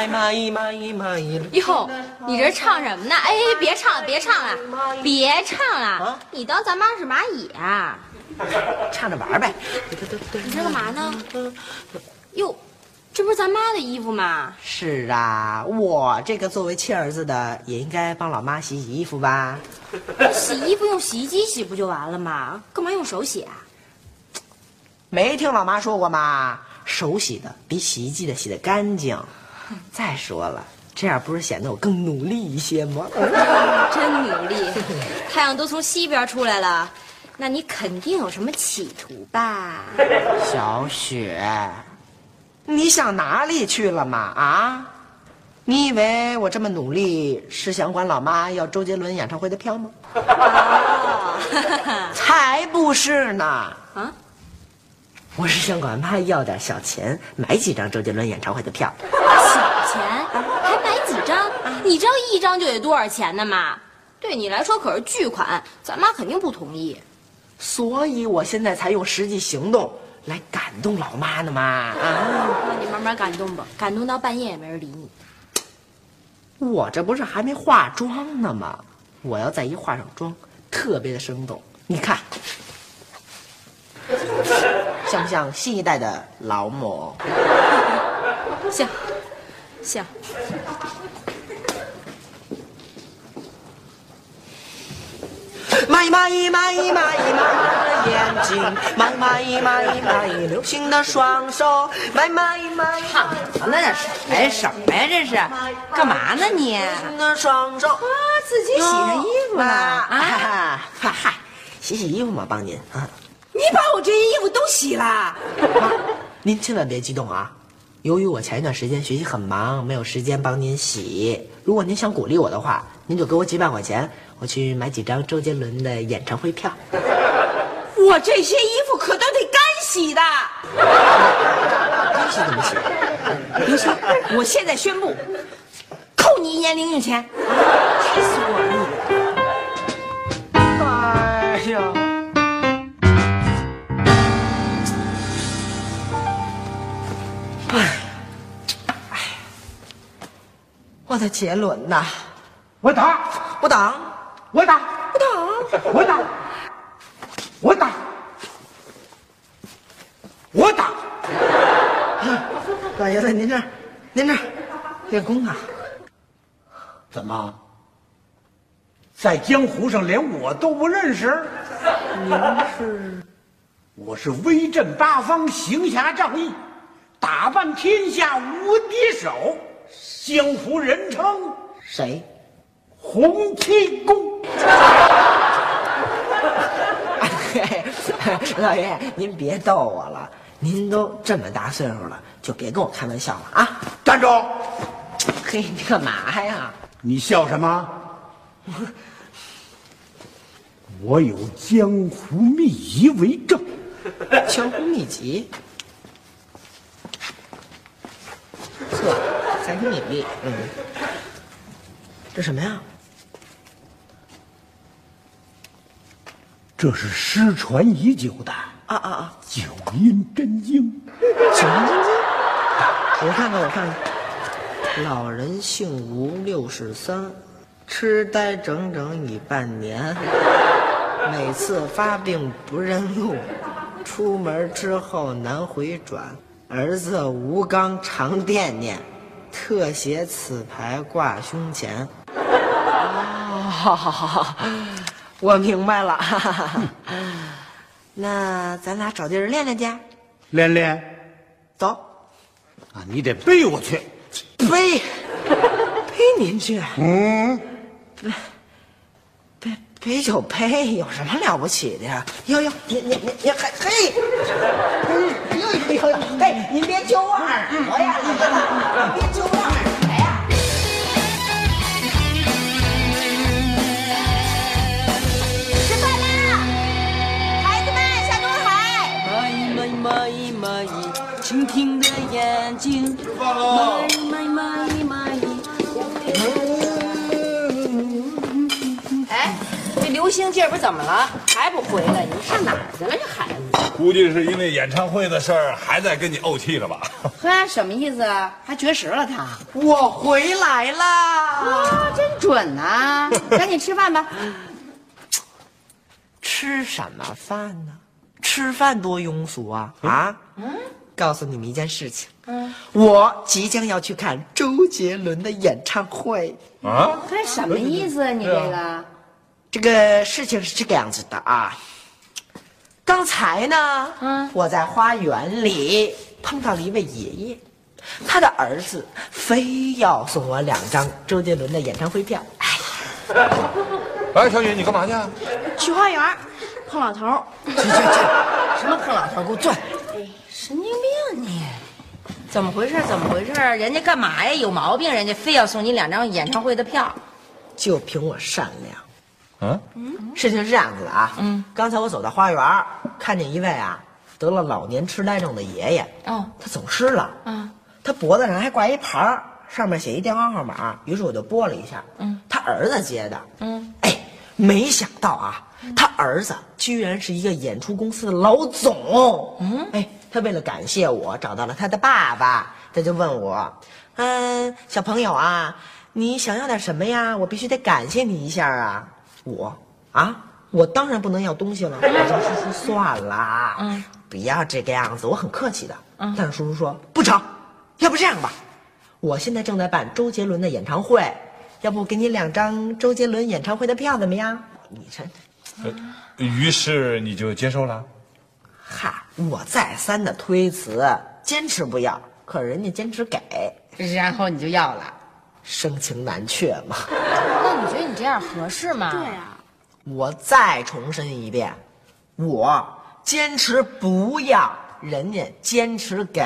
睛，买买买买。哟，你这唱什么呢？哎，别唱了，别唱了，别唱了！啊你当咱妈是蚂蚁啊？唱着玩呗。你这干嘛呢？哟，这不是咱妈的衣服吗？是啊，我这个作为亲儿子的，也应该帮老妈洗洗衣服吧。洗衣服用洗衣机洗不就完了吗？干嘛用手洗啊？没听老妈说过吗？手洗的比洗衣机的洗的干净。再说了，这样不是显得我更努力一些吗？真努力，太阳都从西边出来了，那你肯定有什么企图吧？小雪，你想哪里去了嘛？啊？你以为我这么努力是想管老妈要周杰伦演唱会的票吗？哦，才不是呢！啊，我是向管妈要点小钱，买几张周杰伦演唱会的票。小钱还买几张？你知道一张就得多少钱呢吗？对你来说可是巨款，咱妈肯定不同意。所以我现在才用实际行动来感动老妈呢嘛！啊，那你慢慢感动吧，感动到半夜也没人理你。我这不是还没化妆呢吗？我要再一化上妆，特别的生动。你看，像不像新一代的劳模？像，像。买买买买买的眼睛，买买买买流星的双手，买买买唱什么呢？这是哎什么呀？这是干嘛呢你？流星的双手。啊，自己洗上衣服了啊？啊！嗨，洗洗衣服嘛，帮您啊。你把我这些衣服都洗了？妈，您千万别激动啊！由于我前一段时间学习很忙，没有时间帮您洗。如果您想鼓励我的话，您就给我几百块钱，我去买几张周杰伦的演唱会票。我这些衣服可都得干洗的。干洗怎么洗？不行，我现在宣布，扣你一年零用钱。气死我了！哎呀！我的杰伦呐！我打，我打，我打，我打。我打，我打，我打。老爷子，您这，您这练功啊？怎么，在江湖上连我都不认识？您是？我是威震八方、行侠仗义、打遍天下无敌手，江湖人称谁？洪七公。老爷，您别逗我了，您都这么大岁数了，就别跟我开玩笑了啊！站住！嘿，你干嘛呀？你笑什么？我有江湖秘籍为证。江湖秘籍，还挺隐秘。嗯，这什么呀？这是失传已久的啊啊啊！九阴真经。九阴真经，我看看，我看看。老人姓吴，六十三，痴呆整整已半年，每次发病不认路，出门之后难回转。儿子吴刚常惦念，特写此牌挂胸前。哦，好好好，我明白了。那咱俩找地儿练练去。练练走，啊，你得背我去。背，背您去，嗯，背背就背，有什么了不起的呀？哟哟，您您您您嘿嘿，哎呦呦呦呦嘿您别揪我耳朵呀别揪我耳朵呀吃饭孩子们下东海的眼睛吃饭了这流星今儿不怎么了？还不回来？你上哪儿去了？这孩子，估计是因为演唱会的事儿还在跟你怄气了吧？呵，什么意思啊？还绝食了他？我回来啦！哇，真准呐、赶紧吃饭吧。吃什么饭呢？吃饭多庸俗啊！啊，嗯告诉你们一件事情，嗯我即将要去看周杰伦的演唱会。啊，这什么意思啊？你这个？这个事情是这个样子的啊，刚才呢，嗯我在花园里碰到了一位爷爷，他的儿子非要送我两张周杰伦的演唱会票。哎呀，哎，小雨，你干嘛去啊？去花园碰老头，去去去，什么碰老头，给我转！神经病你！怎么回事？怎么回事？人家干嘛呀？有毛病？人家非要送你两张演唱会的票。就凭我善良。嗯，事情是这样子的啊，嗯，刚才我走到花园，看见一位啊得了老年痴呆症的爷爷，哦，他走失了，嗯，他脖子上还挂一牌儿，上面写一电话号码，于是我就拨了一下，嗯，他儿子接的，嗯，哎，没想到啊，他儿子居然是一个演出公司的老总，嗯，哎，他为了感谢我，找到了他的爸爸，他就问我，嗯，小朋友啊，你想要点什么呀？我必须得感谢你一下啊，我啊。我当然不能要东西了，我说叔叔算了，嗯，不要这个样子，我很客气的。嗯，但是叔叔说不成，要不这样吧，我现在正在办周杰伦的演唱会，要不给你两张周杰伦演唱会的票怎么样？你这，于是你就接受了。哈，我再三的推辞，坚持不要，可是人家坚持给，然后你就要了。盛情难却嘛。那你觉得你这样合适吗？对啊，我再重申一遍，我坚持不要，人家坚持给。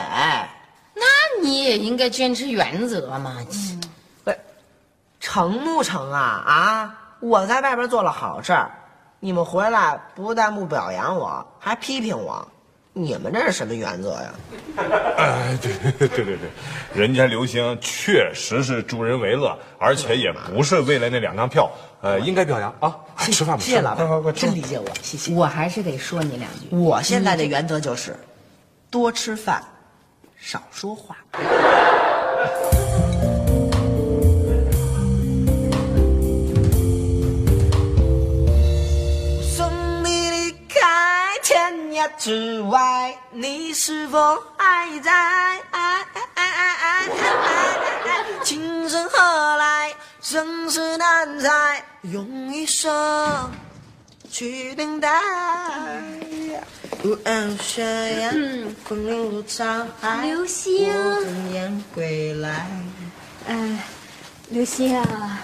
那你也应该坚持原则嘛。不是，成不成啊？啊！我在外边做了好事儿，你们回来不但不表扬我，还批评我，你们这是什么原则呀？哎，对对对对对，人家刘星确实是助人为乐，而且也不是为了那两张票，呃，应该表扬啊！哎吃饭吧，谢谢老快快快板，真理解我，谢谢。我还是得说你两句。我现在的原则就是，多吃饭，少说话。之外，你是否还在？情深何来？生死难猜，用一生。去等待。无岸悬崖，昆仑如沧海。我怎样归来？哎，刘星啊，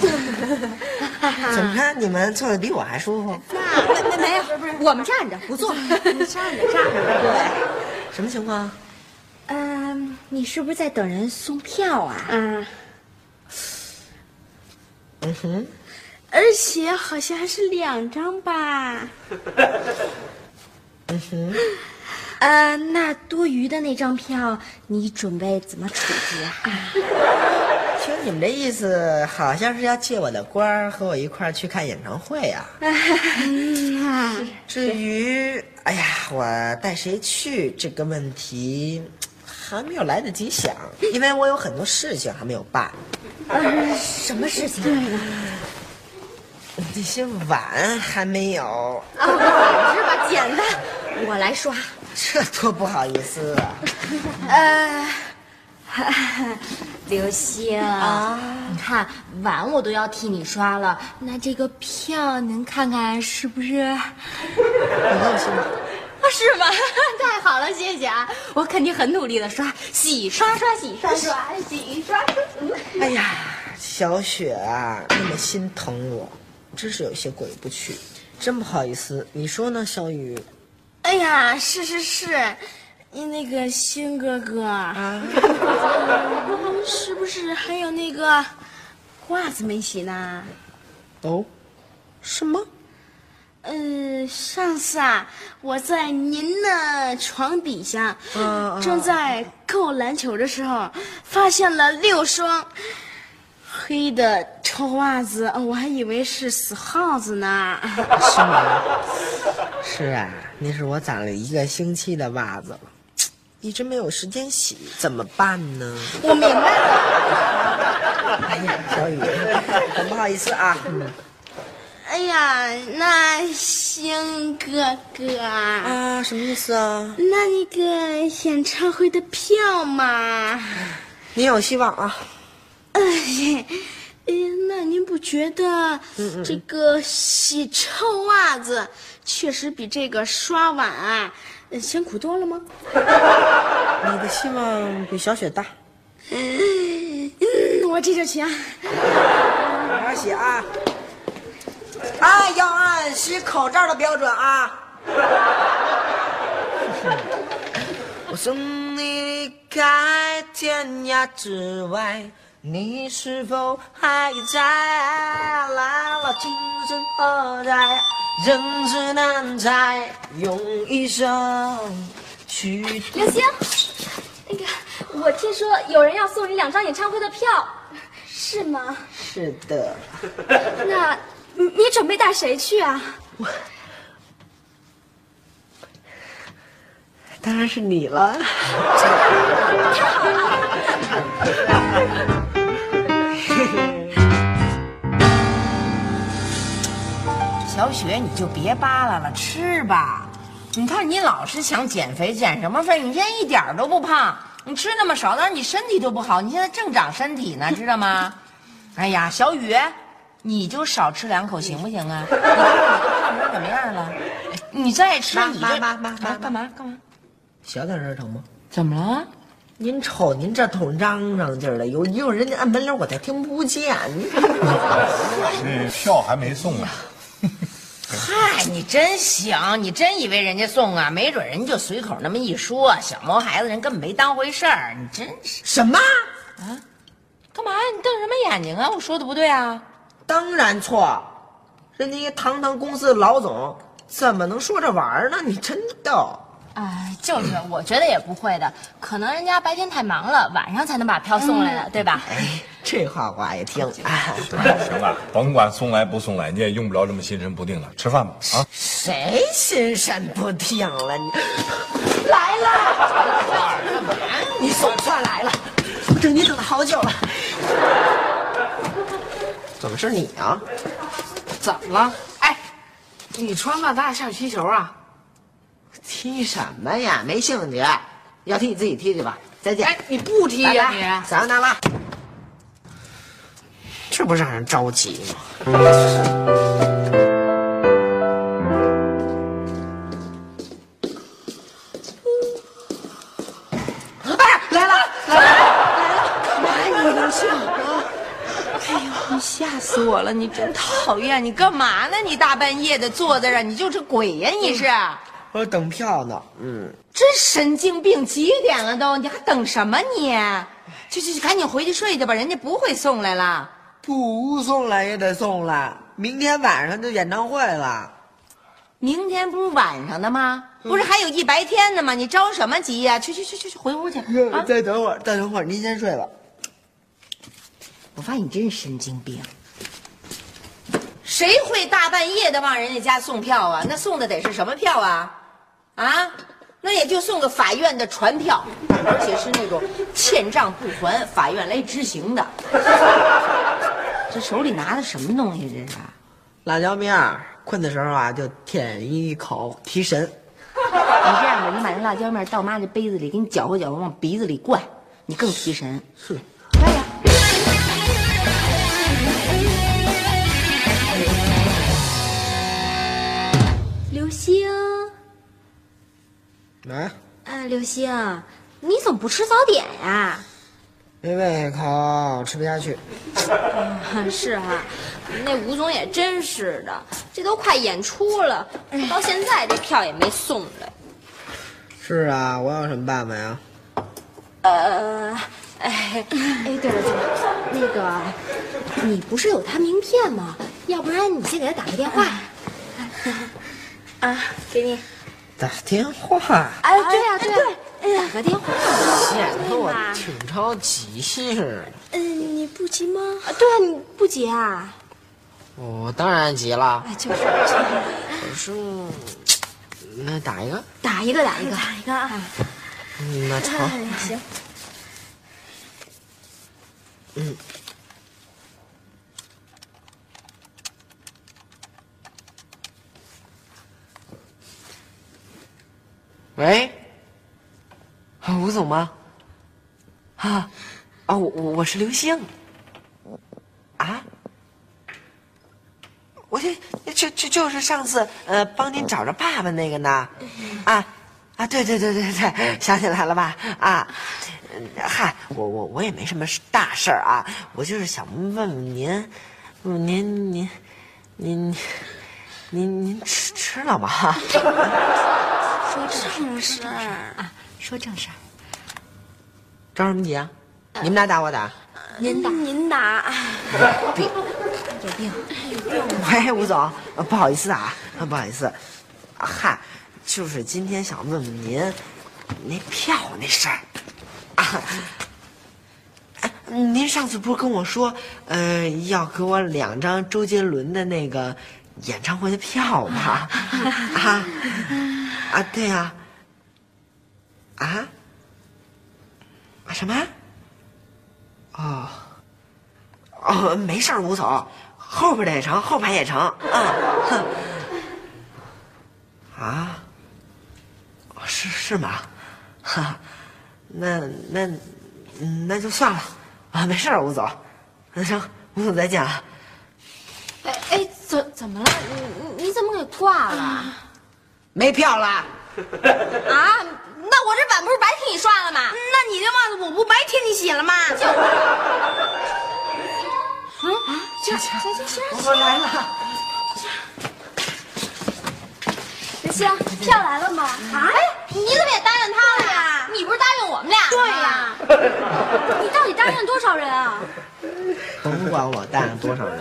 怎么着你们坐的比我还舒服？没没没有，不是我们站着不坐，站着站着。对，什么情况？嗯，你是不是在等人送票啊？嗯，嗯哼，而且好像还是两张吧。嗯哼，呃，那多余的那张票，你准备怎么处置啊？听你们这意思，好像是要借我的官儿和我一块儿去看演唱会呀、嗯至于，哎呀，我带谁去这个问题，还没有来得及想，因为我有很多事情还没有办。什么事情？对，那些碗还没有，啊，碗是吧？简单，我来刷。这多不好意思啊！呃，刘星啊你看碗我都要替你刷了，那这个票您看看是不是？你放心吧，啊，是吗？太好了，谢谢啊！我肯定很努力的刷，洗刷刷，洗刷刷，洗刷刷。嗯哎呀，小雪啊，那么心疼我，真是有些过意不去。真不好意思，你说呢，小雨？哎呀，是是是，你那个星哥哥，啊，是不是还有那个袜子没洗呢？哦，什么？嗯，上次啊，我在您的床底下，正在扣篮球的时候，发现了六双黑的臭袜子，我还以为是死耗子呢。是吗？是啊，那是我攒了一个星期的袜子了，一直没有时间洗，怎么办呢？我明白了。哎呀，小雨，很不好意思啊。嗯哎呀，那星哥哥，啊，什么意思啊？那那个演唱会的票嘛？您有希望啊。哎，哎，那您不觉得这个洗臭袜子确实比这个刷碗啊呃辛苦多了吗？你的希望比小雪大。嗯，我这就去啊。好好洗啊！啊，要按洗口罩的标准啊！我送你离开天涯之外，你是否还在？来了，今生何在？人世难猜，用一生去。刘星，那个，我听说有人要送你两张演唱会的票，是吗？是的，那你你准备带谁去啊？我当然是你了。小雪，你就别扒拉了，吃吧。你看你老是想减肥，减什么肥？你现在一点儿都不胖，你吃那么少，但是你身体都不好。你现在正长身体呢，知道吗？哎呀，小雨，你就少吃两口行不行啊？你看你都胖成什么样了？你再吃妈你这妈妈妈妈啊干嘛干嘛？小点声成吗？怎么了？您瞅您这头嚷嚷劲儿的，有有人家按门铃，我才听不见。这票还没送呢。嗨，你真行，你真以为人家送啊？没准人就随口那么一说，小毛孩子人根本没当回事儿。你真是什么啊？干嘛呀？你瞪什么眼睛啊？我说的不对啊？当然错，人家一堂堂公司的老总，怎么能说着玩意儿呢？你真逗。哎，就是，我觉得也不会的，可能人家白天太忙了，晚上才能把票送来的，对吧？哎，这话我爱听。哎，行了，甭管送来不送来，你也用不着这么心神不定了。吃饭吧，啊！谁心神不定了？你来了，你总算来了，我等你等了好久了。怎么是你啊？怎么了？哎，你穿吧，咱俩下去踢球啊？踢什么呀？没兴趣。要踢你自己踢去吧。再见。哎，你不踢呀、你？撒由那拉。这不让人着急吗？哎，来了，来了，来了！哎，你刘星，哎呦，你吓死我了！你真讨厌！你干嘛呢？你大半夜的坐在这儿，你就是鬼呀！你是，我等票呢。嗯，真神经病！几点了都？你还等什么你？去去去，赶紧回去睡去吧，人家不会送来了。不送来也得送来，明天晚上就演唱会了。明天不是晚上的吗？不是还有一白天呢吗？你着什么急呀、去去去去去，回屋去啊！再等会儿，再等会儿，您先睡吧。我发现你真是神经病。谁会大半夜的往人家家送票啊？那送的得是什么票啊？啊，那也就送个法院的传票，而且是那种欠账不还，法院来执行的。这手里拿的什么东西？这是？辣椒面儿，困的时候啊就舔一口提神。你这样吧，你把那辣椒面倒妈这杯子里，给你搅和搅和，往鼻子里灌，你更提神。是。快点。流星，来，哎，刘星，你怎么不吃早点呀？没胃口，吃不下去。是哈、那吴总也真是的，这都快演出了，到现在这票也没送来。是啊，我有什么办法呀？呃，哎，哎，对了对了，那个，你不是有他名片吗？要不然你先给他打个电话。啊，给你。打电话，哎，对呀、对呀、哎呀，打个电话。显得我挺着急似的。嗯，你不急吗？啊对啊，你不急啊？我当然急了，哎，就是可是，那打一个，打一个打一个。打一个啊。嗯那成。哎，行。喂，啊，吴总吗？啊，啊，我我是刘星。啊？我就就就就是上次呃帮您找着爸爸那个呢，啊啊，对对对对对，想起来了吧？啊，嗨，我我我也没什么大事儿啊，我就是想问问您，问问您您您您您吃吃了吗？说正事儿。啊，说正事儿。着什么急啊？你们俩打我打？您打您打。病。有病。喂，吴总，呃不好意思啊，不好意思，啊嗨，就是今天想问问您，那票那事儿，啊，哎您上次不是跟我说，呃，要给我两张周杰伦的那个演唱会的票吗？啊啊，对呀、啊，啊什么？哦。哦，没事儿，吴总，后边的也成，后排也成，啊，啊，是是吗？哈，那那那就算了，啊，没事儿，吴总，那行，吴总再见啊。哎哎，怎怎么了？你你你怎么给挂了？没票了，啊？那我这碗不是白替你刷了吗？那你的袜子我不白替你洗了吗？我来了。刘星，票来了吗？啊？你怎么也答应他了呀？你不是答应我们俩对吗？呀。你到底答应多少人啊？甭管我答应多少人，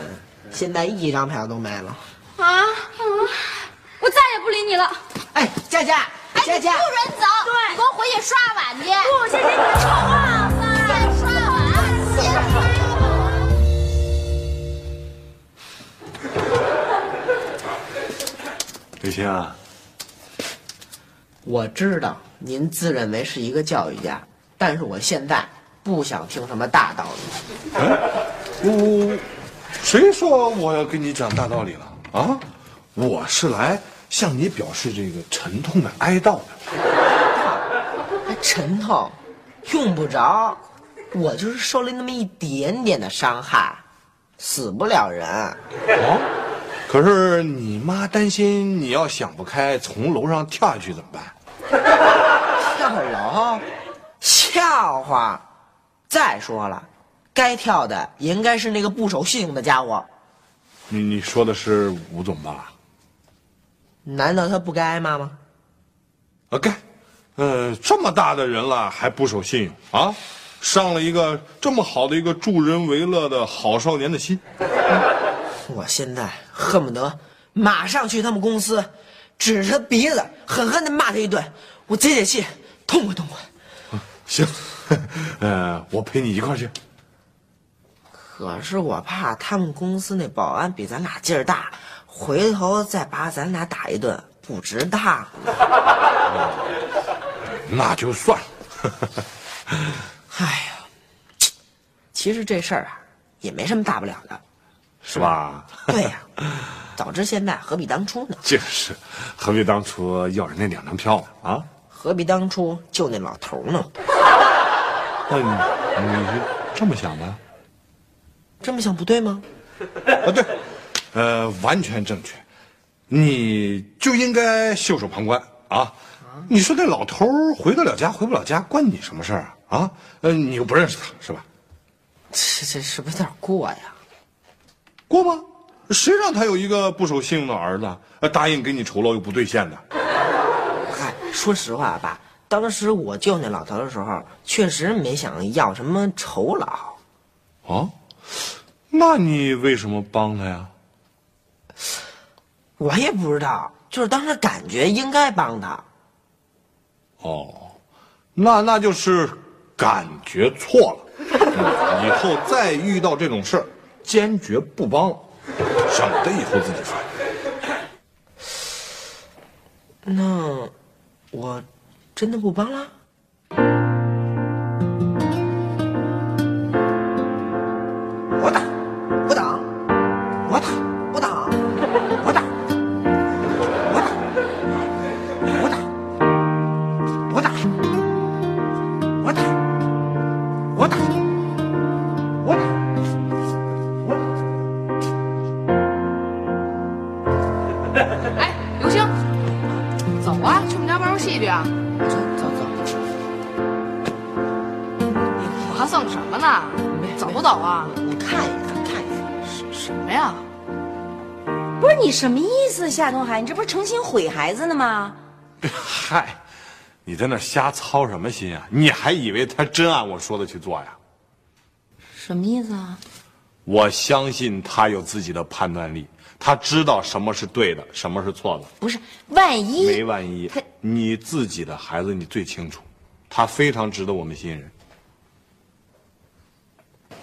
现在一张票都没了。啊？我再也不理你了。哎，佳佳，哎，佳佳你不，准走！对你给我回去刷碗去。不，谢谢你的臭袜子。先刷碗，先刷碗。刘星啊，我知道您自认为是一个教育家，但是我现在不想听什么大道理。我谁说我要跟你讲大道理了啊？我是来向你表示这个沉痛的哀悼的。还 沉痛，用不着，我就是受了那么一点点的伤害，死不了人。哦，可是你妈担心你要想不开，从楼上跳下去怎么办？跳楼，笑话。再说了，该跳的也应该是那个不守信用的家伙，你你说的是吴总吧？难道他不该挨骂吗？啊，该，呃，这么大的人了还不守信用啊？伤了一个这么好的一个助人为乐的好少年的心。我现在恨不得马上去他们公司，指着他鼻子狠狠的骂他一顿，我解解气，痛快痛快。行，呃，我陪你一块儿去。可是我怕他们公司那保安比咱俩劲儿大，回头再把咱俩打一顿，不值当。那就算了。哎呀，其实这事儿啊，也没什么大不了的。是吧？对呀、早知现在何必当初呢？就是，何必当初要人那两张票呢？啊？何必当初救那老头呢？那你你是这么想的？这么想不对吗？啊，对，呃，完全正确，你就应该袖手旁观啊！你说那老头儿回得了家，回不了家，关你什么事儿啊？啊，呃，你又不认识他，是吧？这这是不是有点过呀？过吗？谁让他有一个不守信用的儿子，呃答应给你酬劳又不兑现的？嗨，说实话吧，当时我救那老头的时候，确实没想要什么酬劳。啊？那你为什么帮他呀？我也不知道，就是当时感觉应该帮他。哦，那那就是感觉错了，以后再遇到这种事儿，坚决不帮，省得以后自己摔。那我真的不帮了？次夏东海你这不是成心毁孩子呢吗？嗨你在那瞎操什么心啊？你还以为他真按我说的去做呀？什么意思啊？我相信他有自己的判断力他知道什么是对的什么是错的。不是万一没万一你自己的孩子你最清楚他非常值得我们信任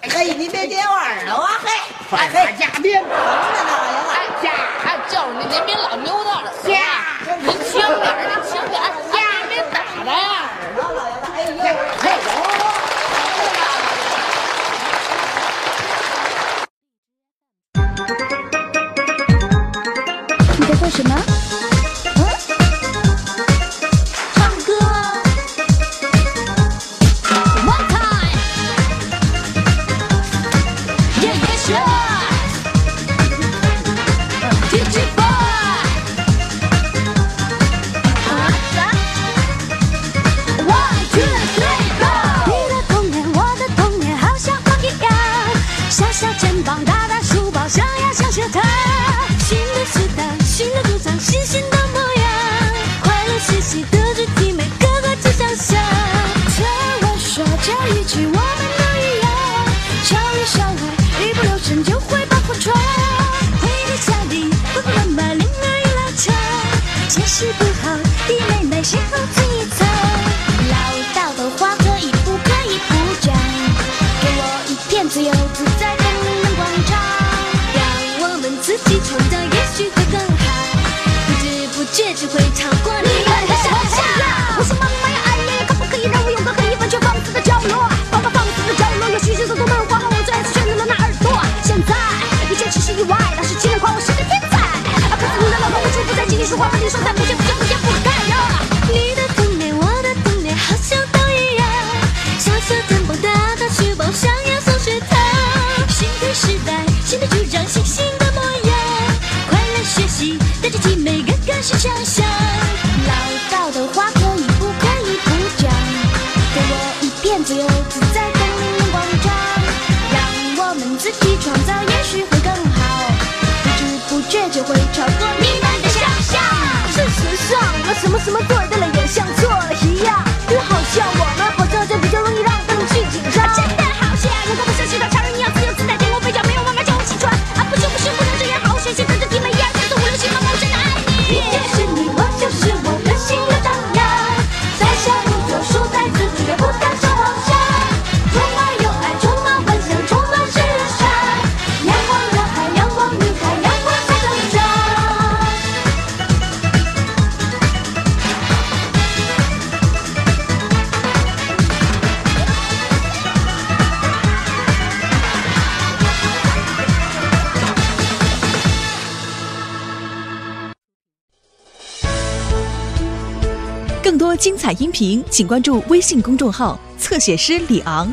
嘿你别点我耳朵啊嘿 哎嘿假鞭着呢哎呀就是您，您别老扭到。了啊，您轻点，您轻点。哎呀，别打他呀？老老爷子。只会唱什么座音频请关注微信公众号侧写师李昂。